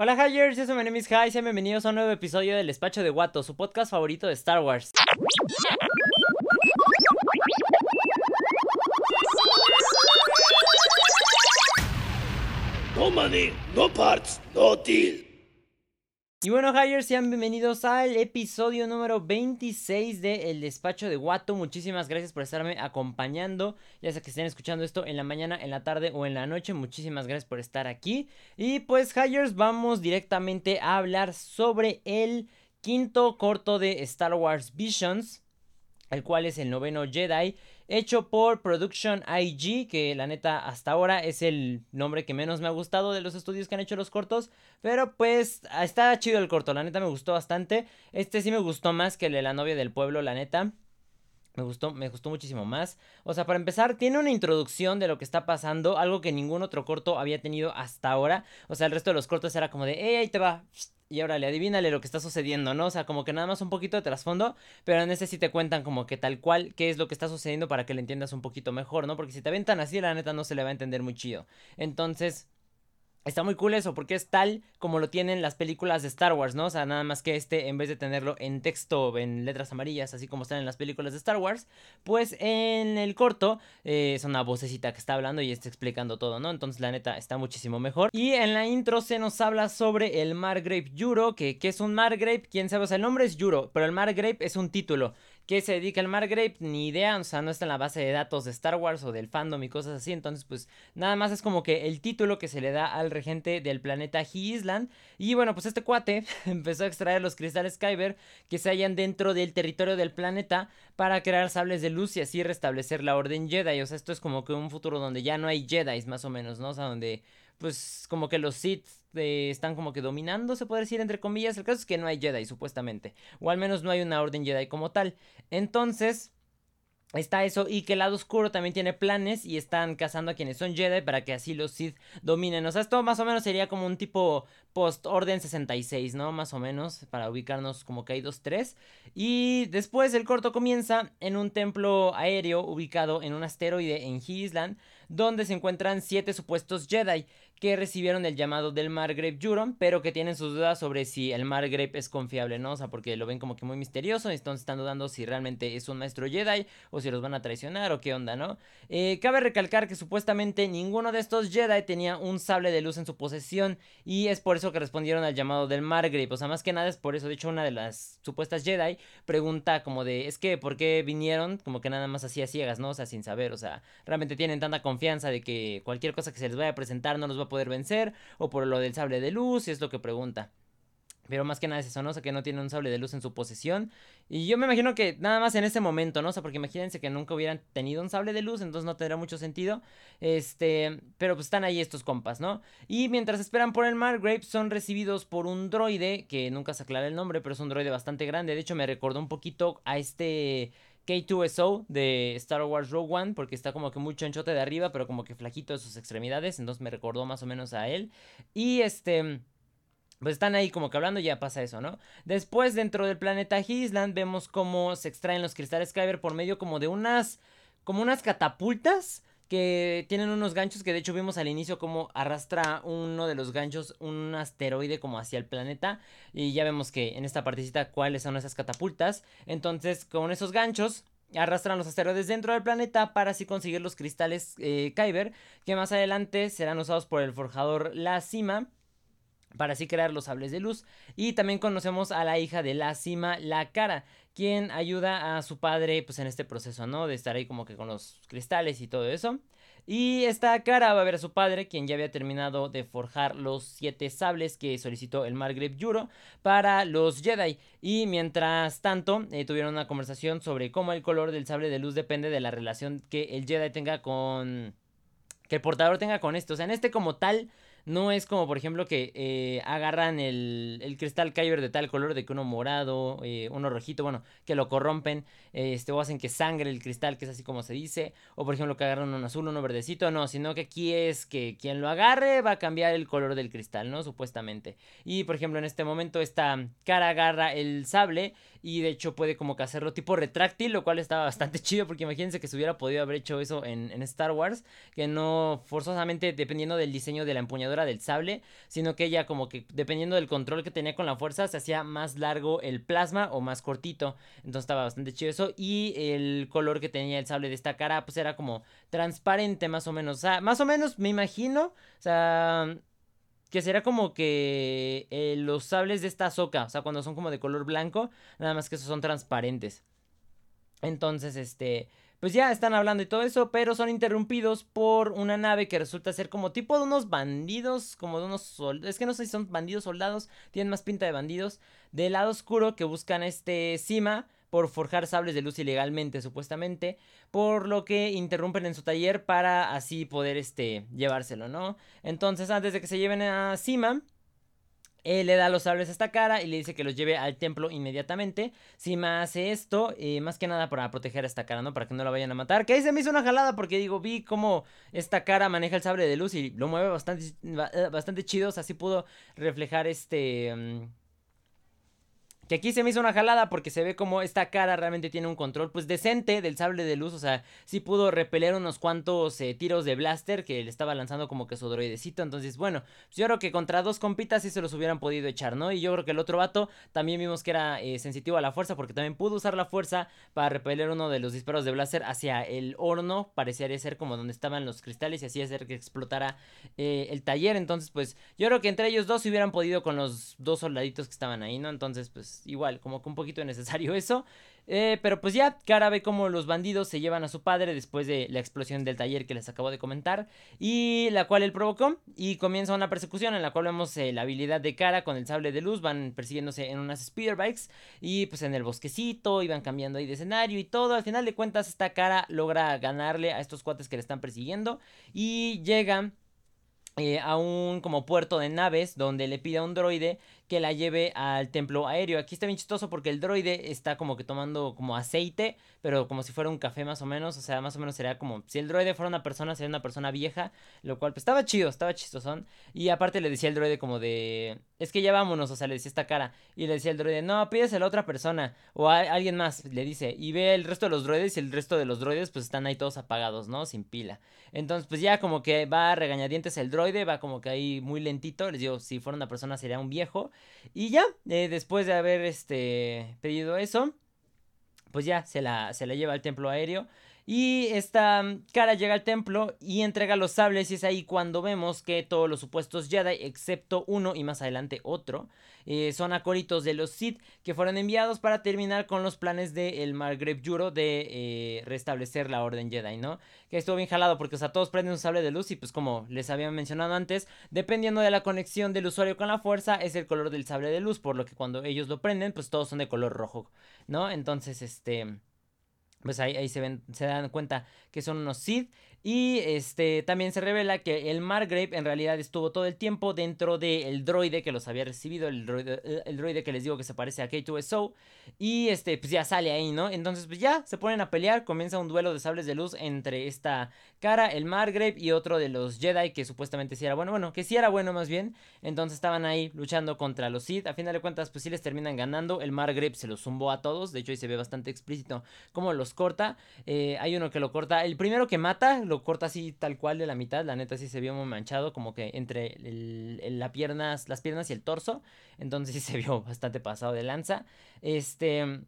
Hola Hyers, yo soy my name is Hi, sean bienvenidos a un nuevo episodio del Despacho de Guato, su podcast favorito de Star Wars. No money, no parts, no deal. Y bueno, Hyers, sean bienvenidos al episodio número 26 de El Despacho de Guato. Muchísimas gracias por estarme acompañando. Ya sea que estén escuchando esto en la mañana, en la tarde o en la noche. Muchísimas gracias por estar aquí. Y pues, Hyers, vamos directamente a hablar sobre el quinto corto de Star Wars Visions, el cual es el noveno Jedi hecho por Production IG, que la neta hasta ahora es el nombre que menos me ha gustado de los estudios que han hecho los cortos, pero pues está chido el corto, la neta me gustó bastante. Este sí me gustó más que el de la novia del pueblo, la neta. Me gustó, me gustó muchísimo más. O sea, para empezar, tiene una introducción de lo que está pasando, algo que ningún otro corto había tenido hasta ahora. O sea, el resto de los cortos era como de, hey, ahí te va. Y ahora le adivínale lo que está sucediendo, ¿no? O sea, como que nada más un poquito de trasfondo, pero en ese sí te cuentan como que tal cual qué es lo que está sucediendo para que le entiendas un poquito mejor, ¿no? Porque si te aventan así, la neta no se le va a entender muy chido. Entonces, Está muy cool eso, porque es tal como lo tienen las películas de Star Wars, ¿no? O sea, nada más que este, en vez de tenerlo en texto, en letras amarillas, así como están en las películas de Star Wars, pues en el corto eh, es una vocecita que está hablando y está explicando todo, ¿no? Entonces, la neta, está muchísimo mejor. Y en la intro se nos habla sobre el Margrave Yuro, que, que es un Margrave, quién sabe, o sea, el nombre es Yuro, pero el Margrave es un título qué se dedica el Margrave, ni idea, o sea, no está en la base de datos de Star Wars o del fandom y cosas así, entonces pues nada más es como que el título que se le da al regente del planeta He Island, y bueno, pues este cuate empezó a extraer los cristales Kyber que se hallan dentro del territorio del planeta para crear sables de luz y así restablecer la orden Jedi, o sea, esto es como que un futuro donde ya no hay Jedi más o menos, ¿no? O sea, donde pues como que los Sith eh, están como que dominando, se puede decir entre comillas. El caso es que no hay Jedi, supuestamente. O al menos no hay una orden Jedi como tal. Entonces, Está eso y que el lado oscuro también tiene planes y están cazando a quienes son Jedi para que así los Sith dominen. O sea, esto más o menos sería como un tipo post-orden 66, ¿no? Más o menos, para ubicarnos como que hay dos, tres. Y después el corto comienza en un templo aéreo ubicado en un asteroide en Island, donde se encuentran siete supuestos Jedi que recibieron el llamado del Margrave Juron, pero que tienen sus dudas sobre si el Margrave es confiable, ¿no? O sea, porque lo ven como que muy misterioso, entonces están dudando si realmente es un maestro Jedi o si los van a traicionar o qué onda, ¿no? Eh, cabe recalcar que supuestamente ninguno de estos Jedi tenía un sable de luz en su posesión y es por eso que respondieron al llamado del Margrave, o sea, más que nada es por eso, de hecho una de las supuestas Jedi pregunta como de, es que, ¿por qué vinieron? Como que nada más así a ciegas, ¿no? O sea, sin saber, o sea, realmente tienen tanta confianza de que cualquier cosa que se les vaya a presentar no los va a poder vencer, o por lo del sable de luz, es lo que pregunta. Pero más que nada es eso, ¿no? O sea, que no tiene un sable de luz en su posesión. Y yo me imagino que nada más en ese momento, ¿no? O sea, porque imagínense que nunca hubieran tenido un sable de luz, entonces no tendrá mucho sentido. Este, pero pues están ahí estos compas, ¿no? Y mientras esperan por el Margrave, son recibidos por un droide, que nunca se aclara el nombre, pero es un droide bastante grande. De hecho, me recordó un poquito a este K2SO de Star Wars Rogue One, porque está como que muy chonchote de arriba, pero como que flajito de sus extremidades, entonces me recordó más o menos a él. Y este... Pues están ahí como que hablando y ya pasa eso, ¿no? Después dentro del planeta Island vemos cómo se extraen los cristales Kyber por medio como de unas... como unas catapultas que tienen unos ganchos que de hecho vimos al inicio como arrastra uno de los ganchos un asteroide como hacia el planeta y ya vemos que en esta partecita cuáles son esas catapultas entonces con esos ganchos arrastran los asteroides dentro del planeta para así conseguir los cristales eh, Kyber que más adelante serán usados por el forjador La Cima para así crear los sables de luz. Y también conocemos a la hija de la cima, la cara, quien ayuda a su padre pues en este proceso, ¿no? De estar ahí como que con los cristales y todo eso. Y esta cara va a ver a su padre, quien ya había terminado de forjar los siete sables que solicitó el Margrave Yuro para los Jedi. Y mientras tanto, eh, tuvieron una conversación sobre cómo el color del sable de luz depende de la relación que el Jedi tenga con... que el portador tenga con esto. O sea, en este como tal no es como, por ejemplo, que eh, agarran el, el, cristal Kyber de tal color de que uno morado, eh, uno rojito, bueno, que lo corrompen, este, o hacen que sangre el cristal, que es así como se dice, o por ejemplo que agarran uno azul, uno verdecito, no, sino que aquí es que quien lo agarre va a cambiar el color del cristal, ¿no? Supuestamente. Y por ejemplo, en este momento esta cara agarra el sable y de hecho puede como que hacerlo tipo retráctil, lo cual estaba bastante chido porque imagínense que se hubiera podido haber hecho eso en, en Star Wars, que no forzosamente dependiendo del diseño de la empuñadura del sable, sino que ella como que dependiendo del control que tenía con la fuerza se hacía más largo el plasma o más cortito, entonces estaba bastante chido eso. Y el color que tenía el sable de esta cara pues era como transparente más o menos, o sea, más o menos me imagino, o sea, que será como que eh, los sables de esta soca, o sea, cuando son como de color blanco, nada más que esos son transparentes. Entonces, este, pues ya están hablando y todo eso, pero son interrumpidos por una nave que resulta ser como tipo de unos bandidos, como de unos soldados, es que no sé si son bandidos soldados, tienen más pinta de bandidos, del lado oscuro que buscan este Cima por forjar sables de luz ilegalmente, supuestamente, por lo que interrumpen en su taller para así poder este, llevárselo, ¿no? Entonces, antes de que se lleven a Sima, le da los sables a esta cara y le dice que los lleve al templo inmediatamente. Sima hace esto, eh, más que nada para proteger a esta cara, ¿no? Para que no la vayan a matar. Que ahí se me hizo una jalada porque digo, vi cómo esta cara maneja el sable de luz y lo mueve bastante, bastante chido. Así pudo reflejar este... Mm, que aquí se me hizo una jalada porque se ve como esta cara realmente tiene un control pues decente del sable de luz. O sea, sí pudo repeler unos cuantos eh, tiros de blaster que le estaba lanzando como que su droidecito. Entonces, bueno, yo creo que contra dos compitas sí se los hubieran podido echar, ¿no? Y yo creo que el otro vato también vimos que era eh, sensitivo a la fuerza porque también pudo usar la fuerza para repeler uno de los disparos de blaster hacia el horno. Parecería ser como donde estaban los cristales y así hacer que explotara eh, el taller. Entonces, pues yo creo que entre ellos dos se hubieran podido con los dos soldaditos que estaban ahí, ¿no? Entonces, pues igual, como que un poquito necesario eso. Eh, pero pues ya, Cara ve como los bandidos se llevan a su padre después de la explosión del taller que les acabo de comentar. Y la cual él provocó. Y comienza una persecución en la cual vemos eh, la habilidad de Cara con el sable de luz. Van persiguiéndose en unas speederbikes. Y pues en el bosquecito. Y van cambiando ahí de escenario y todo. Al final de cuentas, esta Cara logra ganarle a estos cuates que le están persiguiendo. Y llega eh, a un como puerto de naves donde le pide a un droide que la lleve al templo aéreo. Aquí está bien chistoso porque el droide está como que tomando como aceite, pero como si fuera un café más o menos, o sea, más o menos sería como si el droide fuera una persona, sería una persona vieja, lo cual pues estaba chido, estaba chistosón. Y aparte le decía el droide como de, es que ya vámonos, o sea, le decía esta cara. Y le decía el droide, no, pídese a otra persona o a alguien más, le dice. Y ve el resto de los droides y el resto de los droides pues están ahí todos apagados, ¿no? Sin pila. Entonces pues ya como que va regañadientes el droide, va como que ahí muy lentito, les digo, si fuera una persona sería un viejo. Y ya, eh, después de haber este, pedido eso, pues ya se la, se la lleva al templo aéreo. Y esta mm, cara llega al templo y entrega los sables y es ahí cuando vemos que todos los supuestos Jedi, excepto uno y más adelante otro, eh, son acólitos de los Sith que fueron enviados para terminar con los planes de el Margrave Juro de eh, restablecer la Orden Jedi, ¿no? Que estuvo bien jalado porque, o sea, todos prenden un sable de luz y pues como les había mencionado antes, dependiendo de la conexión del usuario con la fuerza, es el color del sable de luz, por lo que cuando ellos lo prenden, pues todos son de color rojo, ¿no? Entonces, este pues ahí, ahí se, ven, se dan cuenta que son unos Sith. Y este también se revela que el Margrave en realidad estuvo todo el tiempo dentro del droide que los había recibido, el droide, eh, el droide que les digo que se parece a K2SO. Y este, pues ya sale ahí, ¿no? Entonces, pues ya se ponen a pelear. Comienza un duelo de sables de luz entre esta cara, el Margrave, y otro de los Jedi que supuestamente sí era bueno. Bueno, que sí era bueno más bien. Entonces estaban ahí luchando contra los Sith. A final de cuentas, pues sí les terminan ganando. El Margrave se los zumbó a todos. De hecho, ahí se ve bastante explícito cómo los corta. Eh, hay uno que lo corta. El primero que mata, lo corta así tal cual de la mitad. La neta sí se vio muy manchado, como que entre el, piernas, las piernas y el torso. Entonces sí se vio bastante pasado de lanza. Este.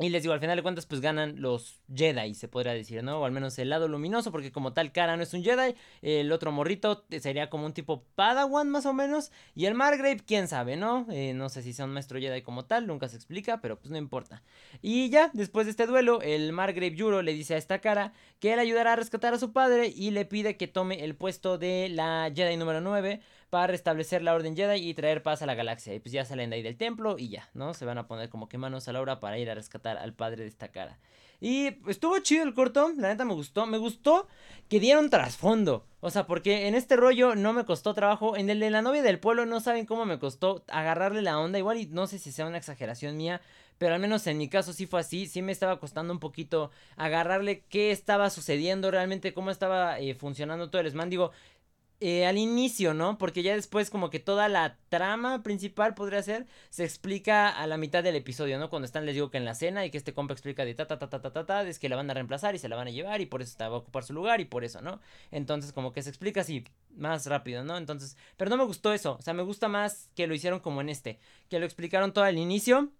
Y les digo, al final de cuentas, pues ganan los Jedi, se podría decir, ¿no? O al menos el lado luminoso, porque como tal, Cara no es un Jedi. El otro morrito sería como un tipo Padawan, más o menos. Y el Margrave, quién sabe, ¿no? Eh, no sé si sea un maestro Jedi como tal, nunca se explica, pero pues no importa. Y ya, después de este duelo, el Margrave Juro le dice a esta cara que él ayudará a rescatar a su padre y le pide que tome el puesto de la Jedi número 9 para restablecer la Orden Jedi y traer paz a la galaxia. Y pues ya salen de ahí del templo y ya, ¿no? Se van a poner como que manos a la obra para ir a rescatar al padre de esta cara. Y estuvo chido el corto, la neta me gustó. Me gustó que dieron trasfondo. O sea, porque en este rollo no me costó trabajo. En el de la novia del pueblo no saben cómo me costó agarrarle la onda. Igual y no sé si sea una exageración mía. Pero al menos en mi caso sí fue así. Sí me estaba costando un poquito agarrarle qué estaba sucediendo realmente. Cómo estaba eh, funcionando todo el Sman. Digo, eh, al inicio, ¿no? Porque ya después como que toda la trama principal podría ser, se explica a la mitad del episodio, ¿no? Cuando están, les digo que en la cena y que este compa explica de ta ta ta ta ta ta ta, es que la van a reemplazar y se la van a llevar y por eso está, va a ocupar su lugar y por eso, ¿no? Entonces como que se explica así más rápido, ¿no? Entonces, pero no me gustó eso, o sea, me gusta más que lo hicieron como en este, que lo explicaron todo al inicio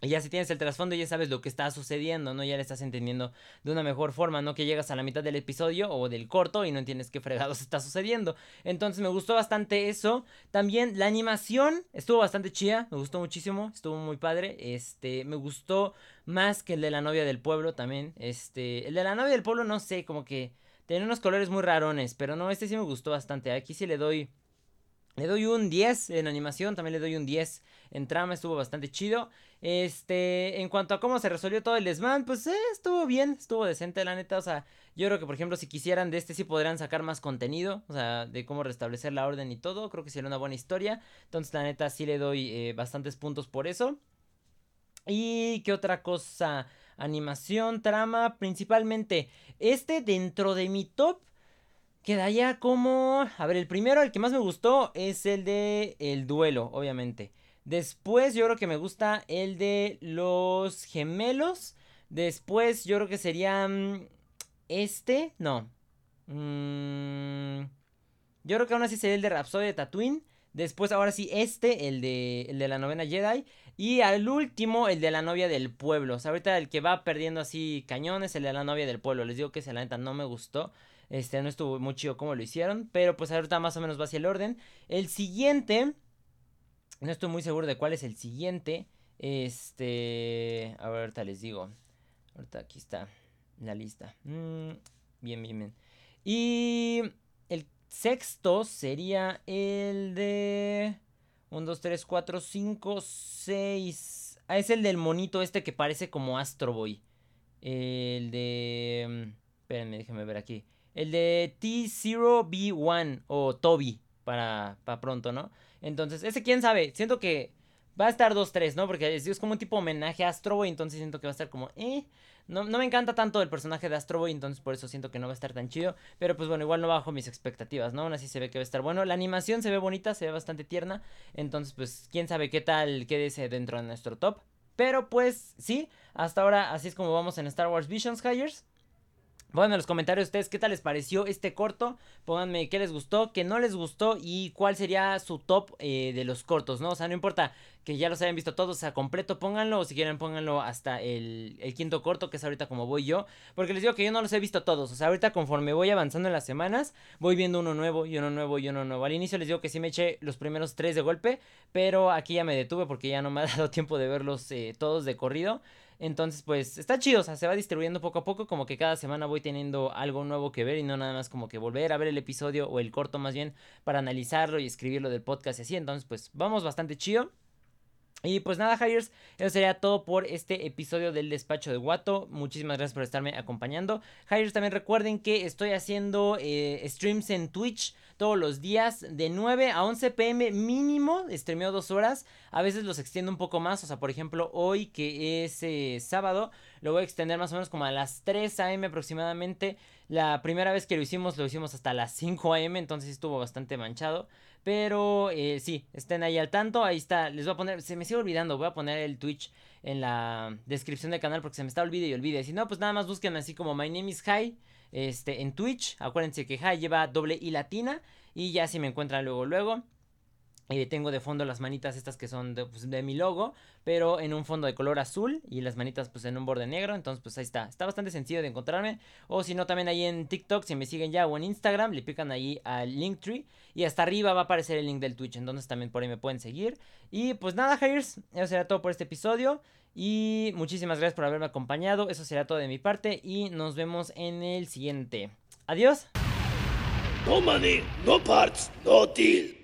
y ya si tienes el trasfondo ya sabes lo que está sucediendo, ¿no? Ya le estás entendiendo de una mejor forma, ¿no? Que llegas a la mitad del episodio o del corto y no entiendes qué fregados está sucediendo. Entonces me gustó bastante eso. También la animación estuvo bastante chida, me gustó muchísimo, estuvo muy padre. Este, me gustó más que el de la novia del pueblo también. Este, el de la novia del pueblo no sé, como que tiene unos colores muy rarones, pero no, este sí me gustó bastante. Aquí sí le doy le doy un 10 en animación, también le doy un 10 en trama, estuvo bastante chido. Este, en cuanto a cómo se resolvió todo el desmán, pues eh, estuvo bien, estuvo decente la neta, o sea, yo creo que por ejemplo si quisieran de este sí podrían sacar más contenido, o sea, de cómo restablecer la orden y todo, creo que sería una buena historia. Entonces la neta sí le doy eh, bastantes puntos por eso. Y qué otra cosa, animación, trama, principalmente este dentro de mi top Quedaría como... A ver, el primero, el que más me gustó es el de el duelo, obviamente. Después yo creo que me gusta el de los gemelos. Después yo creo que sería mm, este. No. Mm, yo creo que aún así sería el de Rhapsody de Tatooine. Después ahora sí este, el de, el de la novena Jedi. Y al último, el de la novia del pueblo. O sea, ahorita el que va perdiendo así cañones, el de la novia del pueblo. Les digo que ese la neta no me gustó. Este, no estuvo muy chido como lo hicieron. Pero pues ahorita más o menos va hacia el orden. El siguiente. No estoy muy seguro de cuál es el siguiente. Este. A ahorita les digo. Ahorita aquí está la lista. Mm, bien, bien, bien. Y el sexto sería el de. 1, 2, 3, 4, 5, 6. Ah, es el del monito este que parece como Astro Boy. El de. Mm, espérenme, déjenme ver aquí. El de T0B1 o Toby para, para pronto, ¿no? Entonces, ese quién sabe. Siento que va a estar 2-3, ¿no? Porque es, como un tipo homenaje a Astro Boy. Entonces siento que va a estar como, eh. No, no me encanta tanto el personaje de Astro Boy. Entonces por eso siento que no va a estar tan chido. Pero pues bueno, igual no bajo mis expectativas, ¿no? Aún así se ve que va a estar bueno. La animación se ve bonita, se ve bastante tierna. Entonces, pues, quién sabe qué tal quede dentro de nuestro top. Pero pues sí, hasta ahora así es como vamos en Star Wars Visions Hires. Pónganme en los comentarios ustedes qué tal les pareció este corto. Pónganme qué les gustó, qué no les gustó y cuál sería su top eh, de los cortos, ¿no? O sea, no importa que ya los hayan visto todos a completo, pónganlo. O si quieren, pónganlo hasta el, quinto corto, que es ahorita como voy yo. Porque les digo que yo no los he visto todos. O sea, ahorita conforme voy avanzando en las semanas, voy viendo uno nuevo y uno nuevo y uno nuevo. Al inicio les digo que sí me eché los primeros tres de golpe. Pero aquí ya me detuve porque ya no me ha dado tiempo de verlos eh, todos de corrido. Entonces, pues está chido, o sea, se va distribuyendo poco a poco, como que cada semana voy teniendo algo nuevo que ver y no nada más como que volver a ver el episodio o el corto más bien para analizarlo y escribirlo del podcast y así. Entonces, pues vamos bastante chido. Y pues nada, Hires, eso sería todo por este episodio del despacho de Guato. Muchísimas gracias por estarme acompañando. Hires, también recuerden que estoy haciendo eh, streams en Twitch todos los días de 9 a 11 pm mínimo. Streameo dos horas. A veces los extiendo un poco más. O sea, por ejemplo, hoy que es eh, sábado, lo voy a extender más o menos como a las 3 am aproximadamente. La primera vez que lo hicimos, lo hicimos hasta las 5 am. Entonces estuvo bastante manchado. Pero eh, sí, estén ahí al tanto. Ahí está. Les voy a poner. Se me sigue olvidando. Voy a poner el Twitch en la descripción del canal porque se me está olvidando y olvide. Si no, pues nada más busquen así como My Name is High. Este, en Twitch. Acuérdense que High lleva doble y latina. Y ya si me encuentran luego, luego. Y tengo de fondo las manitas estas que son pues, de, mi logo, pero en un fondo de color azul y las manitas pues en un borde negro. Entonces pues ahí está. Está bastante sencillo de encontrarme. O si no también ahí en TikTok, si me siguen ya o en Instagram, le pican ahí al Linktree. Y hasta arriba va a aparecer el link del Twitch. Entonces también por ahí me pueden seguir. Y pues nada, Hires, eso será todo por este episodio. Y muchísimas gracias por haberme acompañado. Eso será todo de mi parte. Y nos vemos en el siguiente. Adiós. No money, no parts, no deal.